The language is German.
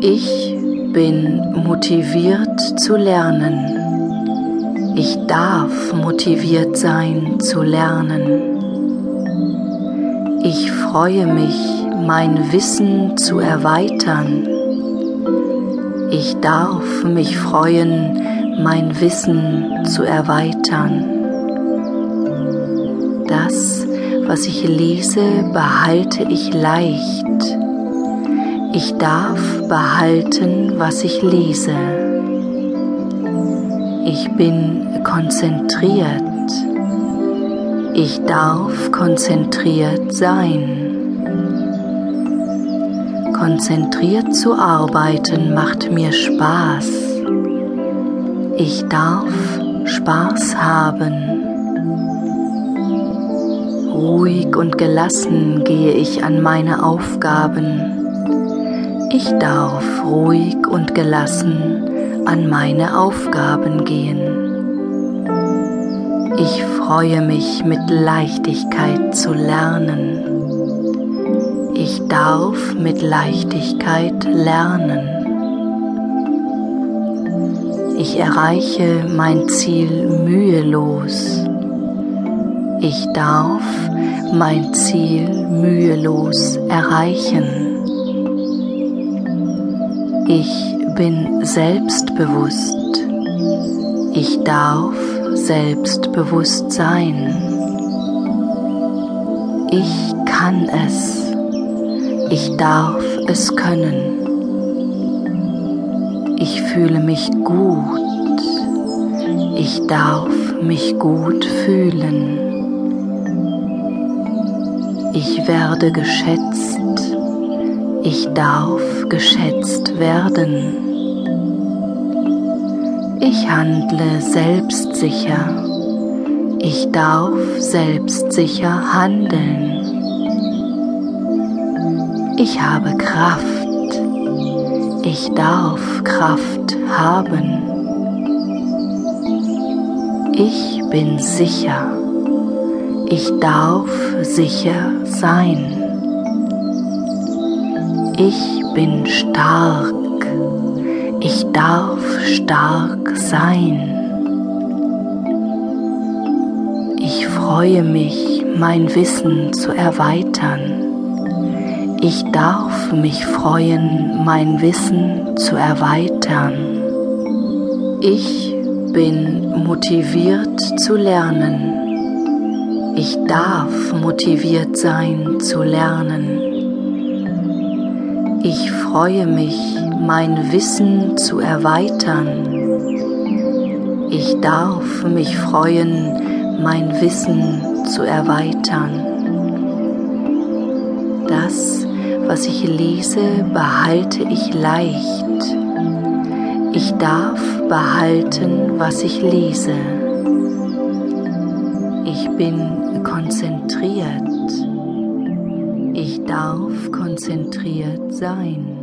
Ich bin motiviert zu lernen. Ich darf motiviert sein zu lernen. Ich freue mich, mein Wissen zu erweitern. Ich darf mich freuen, mein Wissen zu erweitern. Das, was ich lese, behalte ich leicht. Ich darf behalten, was ich lese. Ich bin konzentriert. Ich darf konzentriert sein. Konzentriert zu arbeiten macht mir Spaß. Ich darf Spaß haben. Ruhig und gelassen gehe ich an meine Aufgaben. Ich darf ruhig und gelassen an meine Aufgaben gehen. Ich freue mich mit Leichtigkeit zu lernen. Ich darf mit Leichtigkeit lernen. Ich erreiche mein Ziel mühelos. Ich darf mein Ziel mühelos erreichen. Ich bin selbstbewusst. Ich darf selbstbewusst sein. Ich kann es. Ich darf es können. Ich fühle mich gut. Ich darf mich gut fühlen. Ich werde geschätzt. Ich darf geschätzt werden. Ich handle selbstsicher. Ich darf selbstsicher handeln. Ich habe Kraft. Ich darf Kraft haben. Ich bin sicher. Ich darf sicher sein. Ich bin stark. Ich darf stark sein. Ich freue mich, mein Wissen zu erweitern. Ich darf mich freuen, mein Wissen zu erweitern. Ich bin motiviert zu lernen. Ich darf motiviert sein zu lernen. Ich freue mich, mein Wissen zu erweitern. Ich darf mich freuen, mein Wissen zu erweitern. Das, was ich lese, behalte ich leicht. Ich darf behalten, was ich lese. Ich bin konzentriert. Ich darf konzentriert sein.